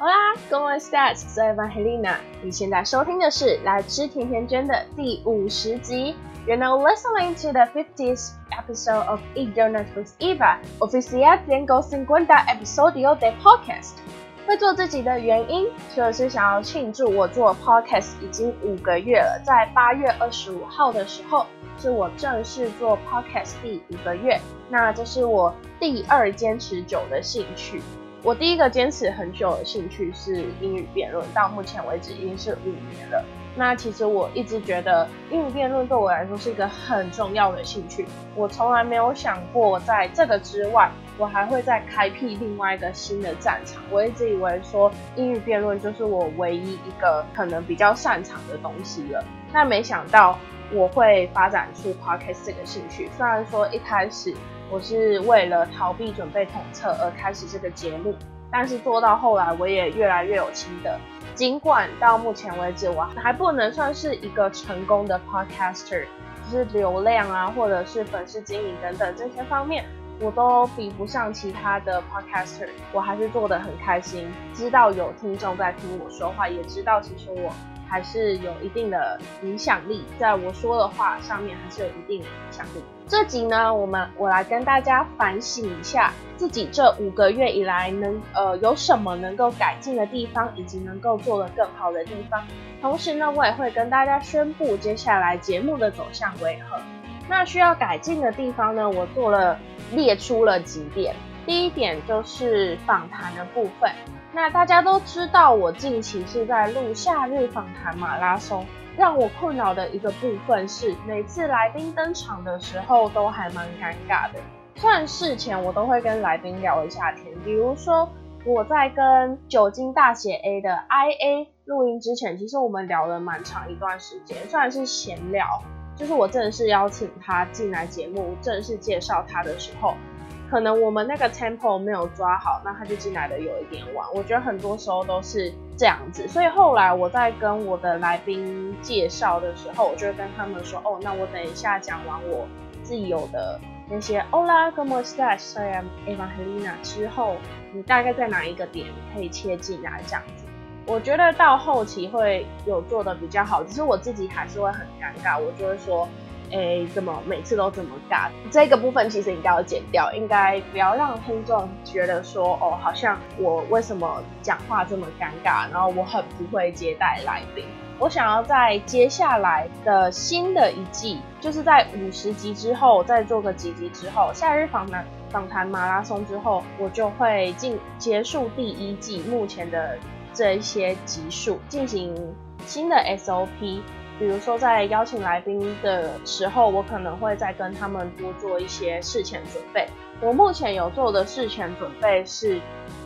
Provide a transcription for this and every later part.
Hola，¿cómo estás？Soy Evangelina。你现在收听的是来吃甜甜圈的第五十集。You're now listening to the 50th episode of Eat Donut with Eva, oficial tengo cincuenta episodio de podcast。会做自己的原因，就是想要庆祝我做 podcast 已经五个月了。在八月二十五号的时候，是我正式做 podcast 第五个月。那这是我第二坚持久的兴趣。我第一个坚持很久的兴趣是英语辩论，到目前为止已经是五年了。那其实我一直觉得英语辩论对我来说是一个很重要的兴趣。我从来没有想过在这个之外，我还会再开辟另外一个新的战场。我一直以为说英语辩论就是我唯一一个可能比较擅长的东西了。那没想到我会发展出 podcast 这个兴趣。虽然说一开始我是为了逃避准备统测而开始这个节目，但是做到后来我也越来越有心得。尽管到目前为止我还不能算是一个成功的 podcaster，就是流量啊，或者是粉丝经营等等这些方面，我都比不上其他的 podcaster。我还是做得很开心，知道有听众在听我说话，也知道其实我还是有一定的影响力，在我说的话上面还是有一定的影响力。这集呢，我们我来跟大家反省一下自己这五个月以来能呃有什么能够改进的地方，以及能够做得更好的地方。同时呢，我也会跟大家宣布接下来节目的走向为何。那需要改进的地方呢，我做了列出了几点。第一点就是访谈的部分。那大家都知道，我近期是在录夏日访谈马拉松。让我困扰的一个部分是，每次来宾登场的时候都还蛮尴尬的。虽然事前我都会跟来宾聊一下天，比如说我在跟酒精大写 A 的 IA 录音之前，其实我们聊了蛮长一段时间，虽然是闲聊，就是我正式邀请他进来节目，正式介绍他的时候。可能我们那个 tempo 没有抓好，那他就进来的有一点晚。我觉得很多时候都是这样子，所以后来我在跟我的来宾介绍的时候，我就会跟他们说，哦，那我等一下讲完我自己有的那些 Hola，como estás？I am Evangelina 之后，你大概在哪一个点可以切进来这样子。我觉得到后期会有做的比较好，只是我自己还是会很尴尬，我就会说。哎，怎么每次都这么尬？这个部分其实应该要剪掉，应该不要让听众觉得说，哦，好像我为什么讲话这么尴尬，然后我很不会接待来宾。我想要在接下来的新的一季，就是在五十集之后，再做个几集之后，夏日访谈访谈马拉松之后，我就会进结束第一季目前的这一些集数，进行新的 SOP。比如说，在邀请来宾的时候，我可能会再跟他们多做一些事前准备。我目前有做的事前准备是，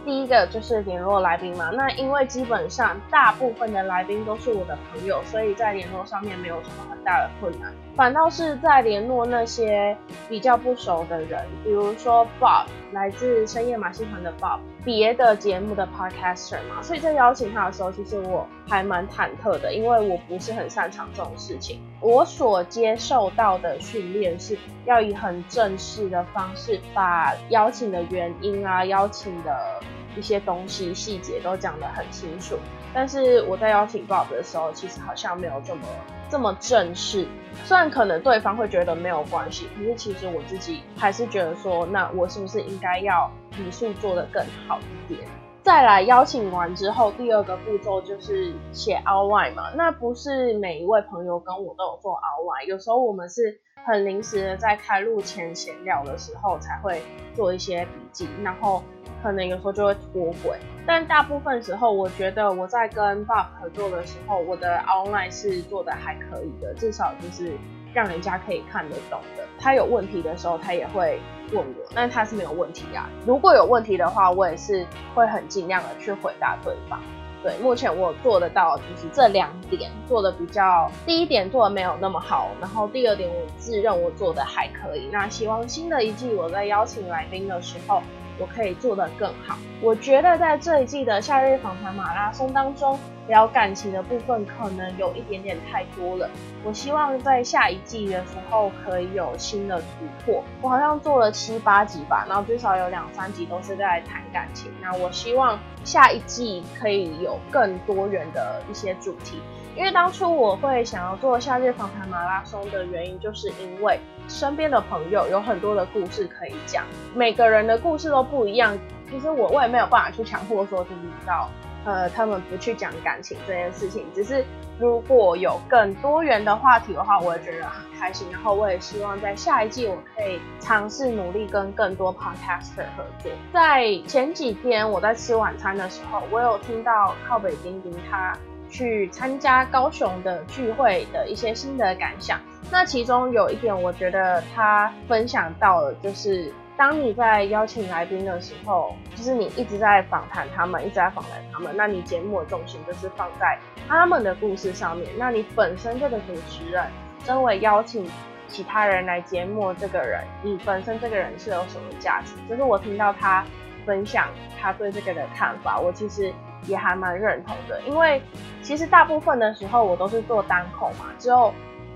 第一个就是联络来宾嘛。那因为基本上大部分的来宾都是我的朋友，所以在联络上面没有什么很大的困难。反倒是在联络那些比较不熟的人，比如说 Bob，来自深夜马戏团的 Bob，别的节目的 Podcaster 嘛，所以在邀请他的时候，其实我还蛮忐忑的，因为我不是很擅长这种事情。我所接受到的训练是要以很正式的方式，把把邀请的原因啊、邀请的一些东西细节都讲得很清楚。但是我在邀请 Bob 的时候，其实好像没有这么。这么正式，虽然可能对方会觉得没有关系，可是其实我自己还是觉得说，那我是不是应该要语速做得更好一点？再来邀请完之后，第二个步骤就是写 outline 嘛。那不是每一位朋友跟我都有做 outline，有时候我们是很临时的，在开录前闲聊的时候才会做一些笔记，然后。可能有时候就会脱轨，但大部分时候，我觉得我在跟 Bob 合作的时候，我的 online 是做的还可以的，至少就是让人家可以看得懂的。他有问题的时候，他也会问我，但他是没有问题啊。如果有问题的话，我也是会很尽量的去回答对方。对，目前我做得到就是这两点做的比较，第一点做的没有那么好，然后第二点我自认我做的还可以。那希望新的一季我在邀请来宾的时候。我可以做得更好。我觉得在这一季的夏日访谈马拉松当中，聊感情的部分可能有一点点太多了。我希望在下一季的时候可以有新的突破。我好像做了七八集吧，然后至少有两三集都是在谈感情。那我希望下一季可以有更多元的一些主题。因为当初我会想要做夏日访谈马拉松的原因，就是因为身边的朋友有很多的故事可以讲，每个人的故事都不一样。其实我我也没有办法去强迫说，就是到呃他们不去讲感情这件事情。只是如果有更多元的话题的话，我也觉得很开心。然后我也希望在下一季我可以尝试努力跟更多 podcaster 合作。在前几天我在吃晚餐的时候，我有听到靠北丁丁他。去参加高雄的聚会的一些心得感想。那其中有一点，我觉得他分享到了，就是当你在邀请来宾的时候，就是你一直在访谈他们，一直在访谈他们，那你节目的重心就是放在他们的故事上面。那你本身这个主持人，身为邀请其他人来节目这个人，你本身这个人是有什么价值？就是我听到他分享他对这个的看法，我其实。也还蛮认同的，因为其实大部分的时候我都是做单口嘛，只有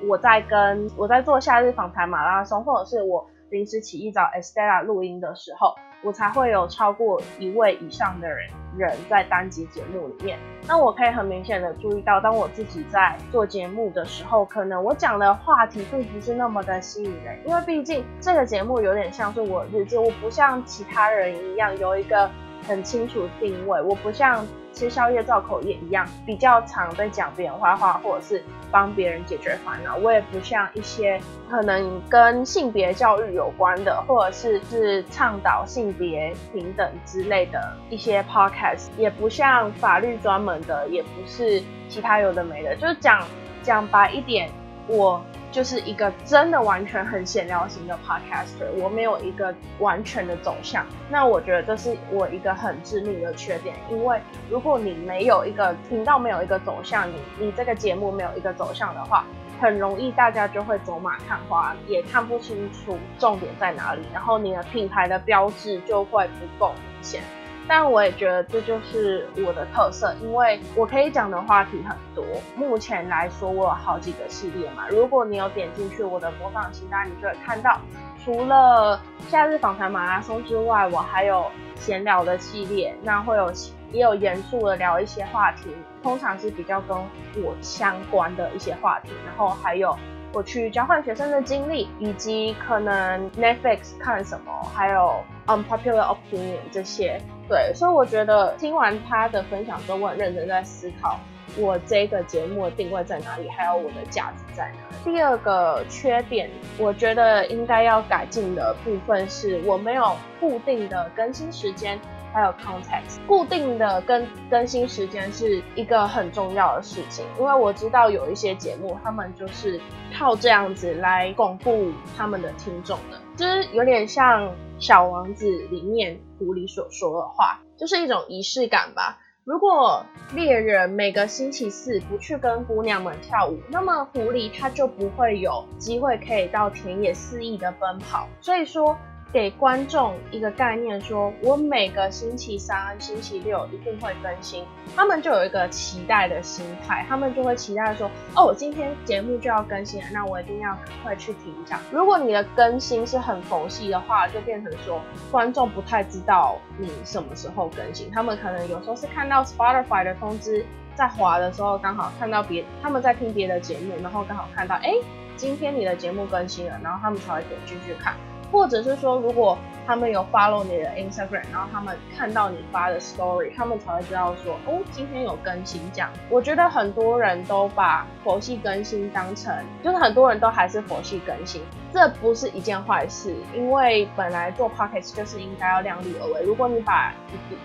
我在跟我在做夏日访谈马拉松，或者是我临时起意找 Estella 录音的时候，我才会有超过一位以上的人人在单集节目里面。那我可以很明显的注意到，当我自己在做节目的时候，可能我讲的话题并不是那么的吸引人，因为毕竟这个节目有点像是我日记，我不像其他人一样有一个。很清楚定位，我不像吃宵夜造口业一样，比较常在讲别人坏话，或者是帮别人解决烦恼。我也不像一些可能跟性别教育有关的，或者是是倡导性别平等之类的一些 podcast，也不像法律专门的，也不是其他有的没的，就是讲讲白一点，我。就是一个真的完全很闲聊型的 podcaster，我没有一个完全的走向，那我觉得这是我一个很致命的缺点，因为如果你没有一个频道，没有一个走向，你你这个节目没有一个走向的话，很容易大家就会走马看花，也看不清楚重点在哪里，然后你的品牌的标志就会不够明显。但我也觉得这就是我的特色，因为我可以讲的话题很多。目前来说，我有好几个系列嘛。如果你有点进去我的播放清单，你就会看到，除了夏日访谈马拉松之外，我还有闲聊的系列，那会有也有严肃的聊一些话题，通常是比较跟我相关的一些话题，然后还有。我去交换学生的经历，以及可能 Netflix 看什么，还有 unpopular opinion 这些，对，所以我觉得听完他的分享之后，我很认真在思考我这个节目的定位在哪里，还有我的价值在哪里。第二个缺点，我觉得应该要改进的部分是我没有固定的更新时间。还有 context，固定的更更新时间是一个很重要的事情，因为我知道有一些节目，他们就是靠这样子来巩固他们的听众的，就是有点像《小王子》里面狐狸所说的话，就是一种仪式感吧。如果猎人每个星期四不去跟姑娘们跳舞，那么狐狸它就不会有机会可以到田野肆意的奔跑。所以说。给观众一个概念，说我每个星期三、星期六一定会更新，他们就有一个期待的心态，他们就会期待说，哦，我今天节目就要更新了，那我一定要赶快去听一下。如果你的更新是很佛系的话，就变成说观众不太知道你什么时候更新，他们可能有时候是看到 Spotify 的通知在滑的时候，刚好看到别他们在听别的节目，然后刚好看到，哎，今天你的节目更新了，然后他们才会点进去看。或者是说，如果他们有 follow 你的 Instagram，然后他们看到你发的 story，他们才会知道说，哦，今天有更新这样。我觉得很多人都把佛系更新当成，就是很多人都还是佛系更新。这不是一件坏事，因为本来做 podcast 就是应该要量力而为。如果你把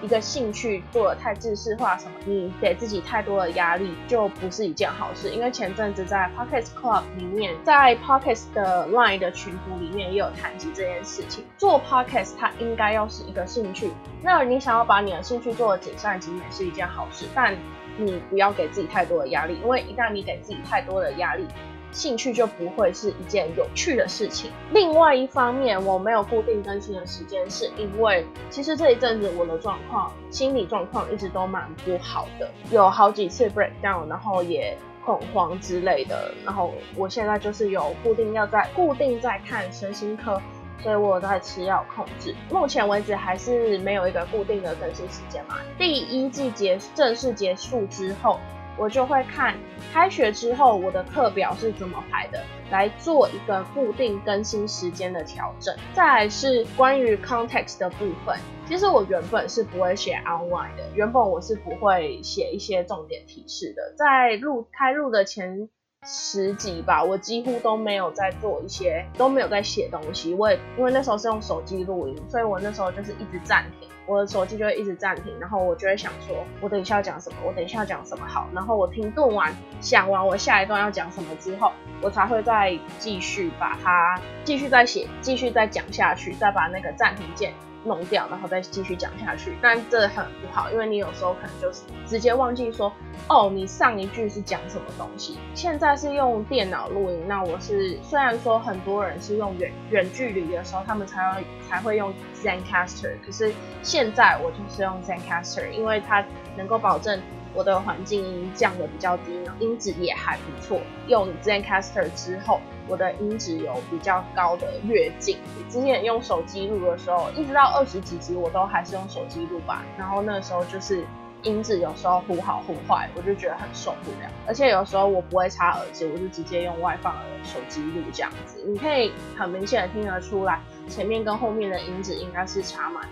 一个兴趣做的太知识化什么，你给自己太多的压力，就不是一件好事。因为前阵子在 podcast club 里面，在 podcast 的 line 的群组里面也有谈及这件事情。做 podcast 它应该要是一个兴趣，那你想要把你的兴趣做的尽善尽美是一件好事，但你不要给自己太多的压力，因为一旦你给自己太多的压力。兴趣就不会是一件有趣的事情。另外一方面，我没有固定更新的时间，是因为其实这一阵子我的状况，心理状况一直都蛮不好的，有好几次 breakdown，然后也恐慌之类的。然后我现在就是有固定要在固定在看身心科。所以我在吃药控制，目前为止还是没有一个固定的更新时间嘛。第一季结正式结束之后，我就会看开学之后我的课表是怎么排的，来做一个固定更新时间的调整。再来是关于 context 的部分，其实我原本是不会写 online 的，原本我是不会写一些重点提示的，在录开录的前。十集吧，我几乎都没有在做一些，都没有在写东西。我也因为那时候是用手机录音，所以我那时候就是一直暂停，我的手机就会一直暂停，然后我就会想说，我等一下要讲什么，我等一下要讲什么好，然后我停顿完，想完我下一段要讲什么之后，我才会再继续把它继续再写，继续再讲下去，再把那个暂停键。弄掉，然后再继续讲下去，但这很不好，因为你有时候可能就是直接忘记说，哦，你上一句是讲什么东西。现在是用电脑录音，那我是虽然说很多人是用远远距离的时候，他们才会才会用 ZenCaster，可是现在我就是用 ZenCaster，因为它能够保证。我的环境音降的比较低，音质也还不错。用 ZenCaster 之后，我的音质有比较高的跃进。之前用手机录的时候，一直到二十几集，我都还是用手机录吧。然后那时候就是音质有时候忽好忽坏，我就觉得很受不了。而且有时候我不会插耳机，我就直接用外放的手机录这样子。你可以很明显的听得出来，前面跟后面的音质应该是差蛮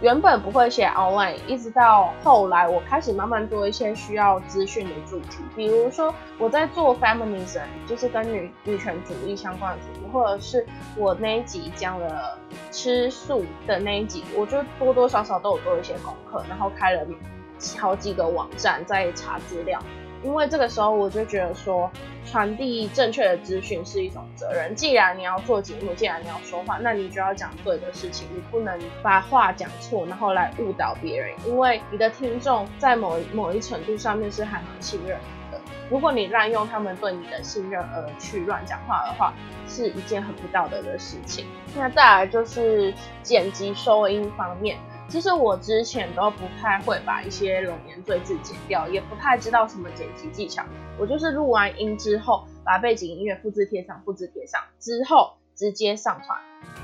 原本不会写 online，一直到后来我开始慢慢做一些需要资讯的主题，比如说我在做 feminism，就是跟女女权主义相关的主题，或者是我那一集讲了吃素的那一集，我就多多少少都有做一些功课，然后开了好几个网站在查资料。因为这个时候我就觉得说，传递正确的资讯是一种责任。既然你要做节目，既然你要说话，那你就要讲对的事情，你不能把话讲错，然后来误导别人。因为你的听众在某某一程度上面是还蛮信任你的。如果你滥用他们对你的信任而去乱讲话的话，是一件很不道德的事情。那再来就是剪辑收音方面。其实我之前都不太会把一些龙年赘字剪掉，也不太知道什么剪辑技巧。我就是录完音之后，把背景音乐复制贴上，复制贴上之后直接上传。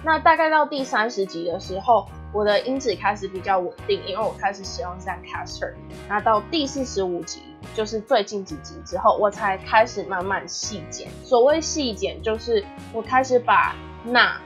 那大概到第三十集的时候，我的音质开始比较稳定，因为我开始使用 Zencaster。那到第四十五集，就是最近几集之后，我才开始慢慢细剪。所谓细剪，就是我开始把那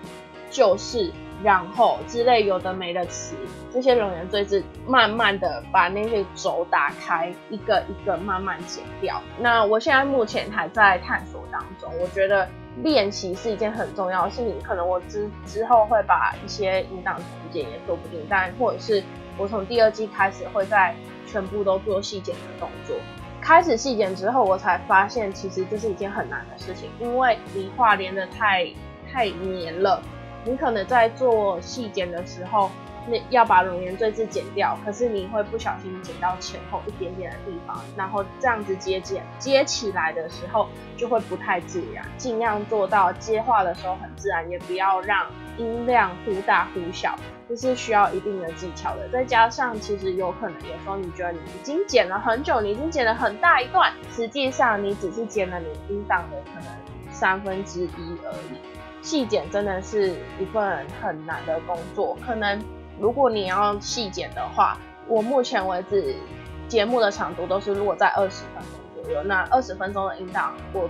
就是。然后之类有的没的词，这些龙言赘字，慢慢的把那些轴打开，一个一个慢慢剪掉。那我现在目前还在探索当中，我觉得练习是一件很重要的事情。可能我之之后会把一些音档重剪也说不定，但或者是我从第二季开始会在全部都做细剪的动作。开始细剪之后，我才发现其实这是一件很难的事情，因为你话连的太太黏了。你可能在做细剪的时候，那要把容颜赘字剪掉，可是你会不小心剪到前后一点点的地方，然后这样子接剪接起来的时候就会不太自然。尽量做到接话的时候很自然，也不要让音量忽大忽小，这是需要一定的技巧的。再加上其实有可能有时候你觉得你已经剪了很久，你已经剪了很大一段，实际上你只是剪了你音档的可能三分之一而已。细剪真的是一份很难的工作，可能如果你要细剪的话，我目前为止节目的长度都是落在二十分钟左右。那二十分钟的音档，我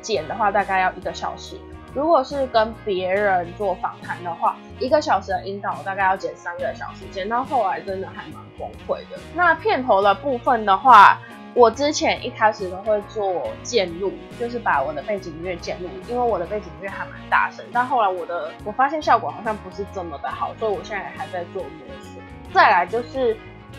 剪的话大概要一个小时。如果是跟别人做访谈的话，一个小时的音档我大概要剪三个小时，剪到后来真的还蛮崩溃的。那片头的部分的话。我之前一开始都会做渐入，就是把我的背景音乐渐入，因为我的背景音乐还蛮大声。但后来我的我发现效果好像不是这么的好，所以我现在还在做摸索。再来就是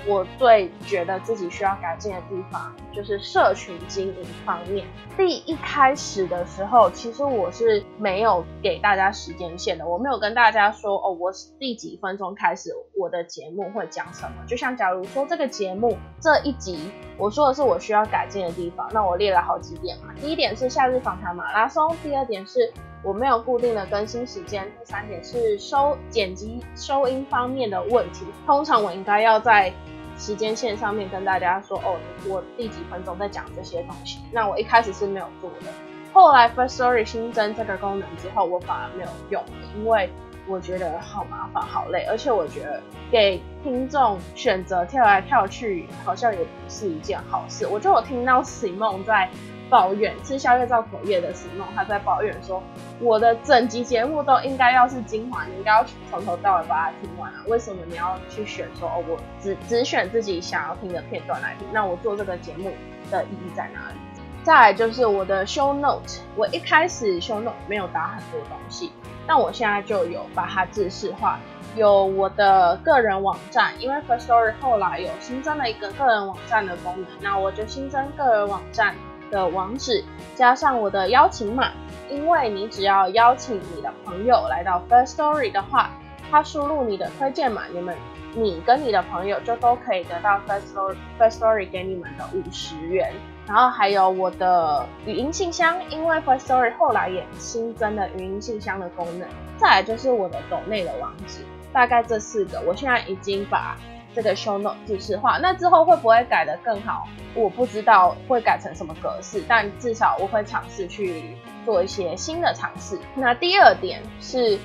我最觉得自己需要改进的地方，就是社群经营方面。第一开始的时候，其实我是没有给大家时间线的，我没有跟大家说哦，我第几分钟开始我的节目会讲什么。就像假如说这个节目这一集，我说的是我需要改进的地方，那我列了好几点嘛。第一点是夏日访谈马拉松，第二点是。我没有固定的更新时间。第三点是收剪辑收音方面的问题。通常我应该要在时间线上面跟大家说，哦，我第几分钟在讲这些东西。那我一开始是没有做的。后来 First Story 新增这个功能之后，我反而没有用，因为我觉得好麻烦、好累，而且我觉得给听众选择跳来跳去，好像也不是一件好事。我就有听到 Simon 在。抱怨吃宵夜造口业的时梦，他在抱怨说：“我的整集节目都应该要是精华，你应该要从头到尾把它听完啊！为什么你要去选说哦，我只只选自己想要听的片段来听？那我做这个节目的意义在哪里？”再来就是我的 show note，我一开始 show note 没有打很多东西，但我现在就有把它制式化，有我的个人网站，因为 First Story 后来有新增了一个个人网站的功能，那我就新增个人网站。的网址加上我的邀请码，因为你只要邀请你的朋友来到 First Story 的话，他输入你的推荐码，你们你跟你的朋友就都可以得到 First Story First Story 给你们的五十元。然后还有我的语音信箱，因为 First Story 后来也新增了语音信箱的功能。再来就是我的抖内的网址，大概这四个，我现在已经把。这个 show note 字式化，那之后会不会改得更好？我不知道会改成什么格式，但至少我会尝试去做一些新的尝试。那第二点是，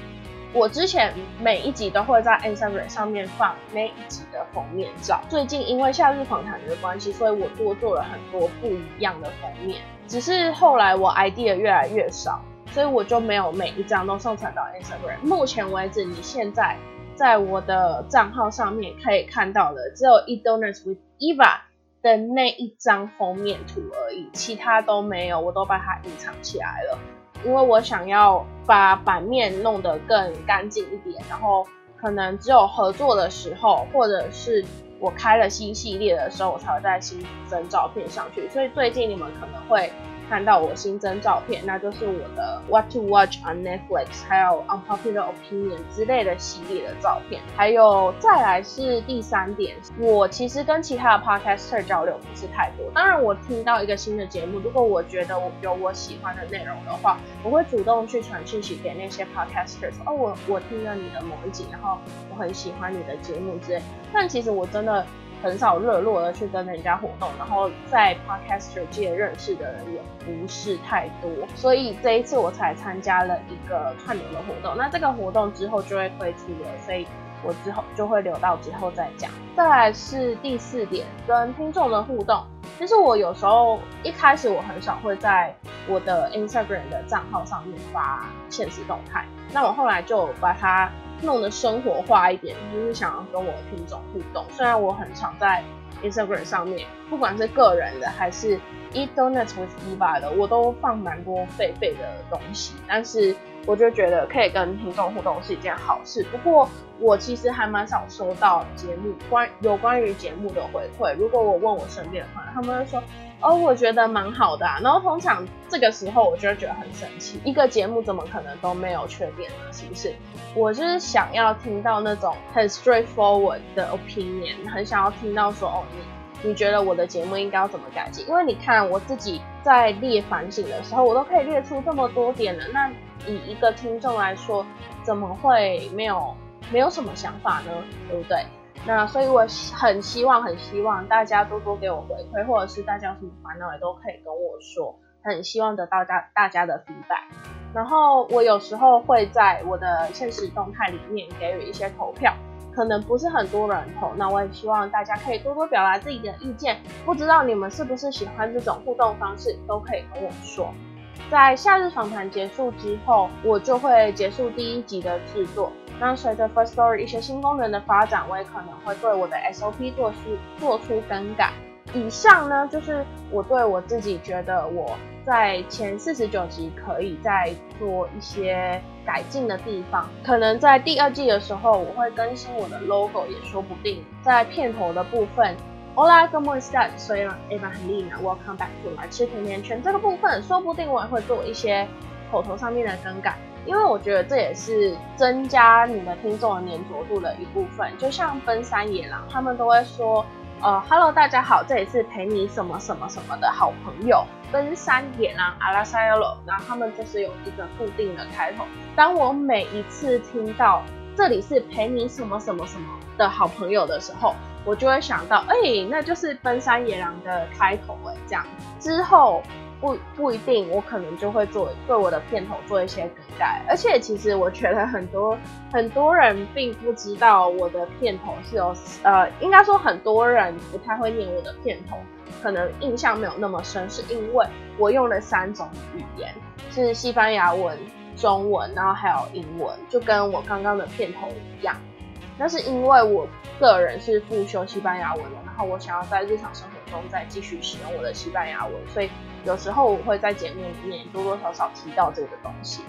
我之前每一集都会在 Instagram 上面放那一集的封面照。最近因为夏日访谈的关系，所以我多做了很多不一样的封面。只是后来我 idea 越来越少，所以我就没有每一张都上传到 Instagram。目前为止，你现在。在我的账号上面可以看到的，只有 Eat Donuts with Eva 的那一张封面图而已，其他都没有，我都把它隐藏起来了，因为我想要把版面弄得更干净一点，然后可能只有合作的时候，或者是我开了新系列的时候，我才会再新增照片上去，所以最近你们可能会。看到我新增照片，那就是我的 What to Watch on Netflix，还有 Unpopular Opinion 之类的系列的照片，还有再来是第三点，我其实跟其他的 Podcaster 交流不是太多。当然，我听到一个新的节目，如果我觉得我有我喜欢的内容的话，我会主动去传讯息给那些 Podcaster，说哦，我我听了你的某一集，然后我很喜欢你的节目之类。但其实我真的。很少热络的去跟人家互动，然后在 podcaster 界认识的人也不是太多，所以这一次我才参加了一个串流的活动。那这个活动之后就会推出了，所以我之后就会留到之后再讲。再来是第四点，跟听众的互动。其实我有时候一开始我很少会在我的 Instagram 的账号上面发现实动态，那我后来就把它。弄得生活化一点，就是想要跟我的听众互动。虽然我很常在 Instagram 上面，不管是个人的还是 Eat Donuts with Eva 的，我都放蛮多废废的东西。但是我就觉得可以跟听众互动是一件好事。不过我其实还蛮少收到节目关有关于节目的回馈。如果我问我身边的朋友，他们会说。哦，我觉得蛮好的啊，然后通常这个时候我就会觉得很生气，一个节目怎么可能都没有缺点呢？是不是？我就是想要听到那种很 straightforward 的 opinion，很想要听到说，哦，你你觉得我的节目应该要怎么改进？因为你看我自己在列反省的时候，我都可以列出这么多点了，那以一个听众来说，怎么会没有没有什么想法呢？对不对？那所以我很希望，很希望大家多多给我回馈，或者是大家有什么烦恼也都可以跟我说，很希望得到大大家的 feedback。然后我有时候会在我的现实动态里面给予一些投票，可能不是很多人投，那我也希望大家可以多多表达自己的意见。不知道你们是不是喜欢这种互动方式，都可以跟我说。在夏日访谈结束之后，我就会结束第一集的制作。那随着 First Story 一些新功能的发展，我也可能会对我的 SOP 做出做出更改。以上呢，就是我对我自己觉得我在前四十九集可以再做一些改进的地方。可能在第二季的时候，我会更新我的 logo 也说不定。在片头的部分，Hola, ¿cómo estás? Soy Evangelina. Welcome back to 来吃甜甜圈。这个部分说不定我也会做一些口头上面的更改，因为我觉得这也是增加你的听众的粘着度的一部分。就像奔山野狼，他们都会说。呃，Hello，大家好，这里是陪你什么什么什么的好朋友，奔山野狼阿拉塞罗，然后他们就是有一个固定的开头。当我每一次听到这里是陪你什么什么什么的好朋友的时候，我就会想到，哎，那就是奔山野狼的开头，哎，这样之后。不不一定，我可能就会做对我的片头做一些更改，而且其实我觉得很多很多人并不知道我的片头是有呃，应该说很多人不太会念我的片头，可能印象没有那么深，是因为我用了三种语言，是西班牙文、中文，然后还有英文，就跟我刚刚的片头一样。那是因为我个人是复修西班牙文的，然后我想要在日常生活中再继续使用我的西班牙文，所以有时候我会在节目里面多多少少提到这个东西。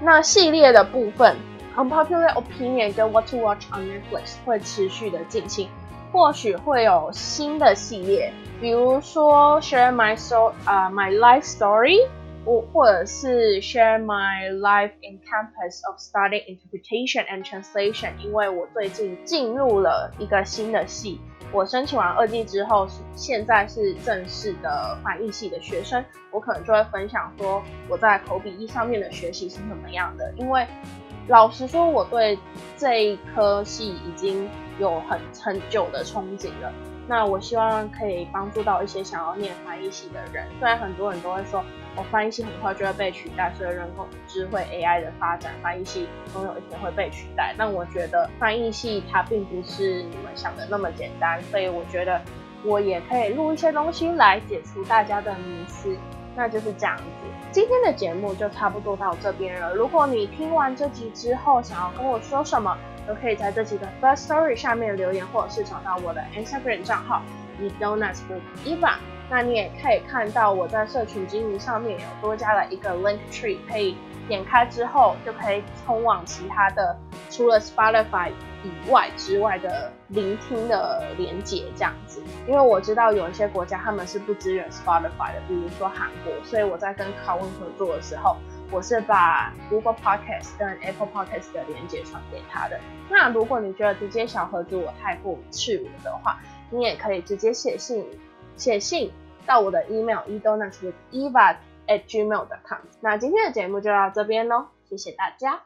那系列的部分，Unpopular Opinion 跟 What to Watch on Netflix 会持续的进行，或许会有新的系列，比如说 Share My So 啊 My Life Story。我或者是 share my life in campus of studying interpretation and translation，因为我最近进入了一个新的系，我申请完二季之后，现在是正式的翻译系的学生，我可能就会分享说我在口笔译上面的学习是怎么样的，因为老实说，我对这一科系已经有很很久的憧憬了。那我希望可以帮助到一些想要念翻译系的人，虽然很多人都会说，我翻译系很快就会被取代，所以人工智慧 AI 的发展，翻译系总有一天会被取代。但我觉得翻译系它并不是你们想的那么简单，所以我觉得我也可以录一些东西来解除大家的迷思。那就是这样子，今天的节目就差不多到这边了。如果你听完这集之后想要跟我说什么，都可以在这集的 first story 下面留言，或者是找到我的 Instagram 账号 e donuts with Eva。那你也可以看到我在社群经营上面有多加了一个 link tree，可以点开之后就可以通往其他的除了 Spotify 以外之外的聆听的连接这样子。因为我知道有一些国家他们是不支援 Spotify 的，比如说韩国，所以我在跟考文合作的时候。我是把 Google Podcast 跟 Apple Podcast 的连接传给他的。那如果你觉得直接小盒子我太过赤裸的话，你也可以直接写信写信到我的 email edonuts with eva at gmail.com。那今天的节目就到这边喽，谢谢大家。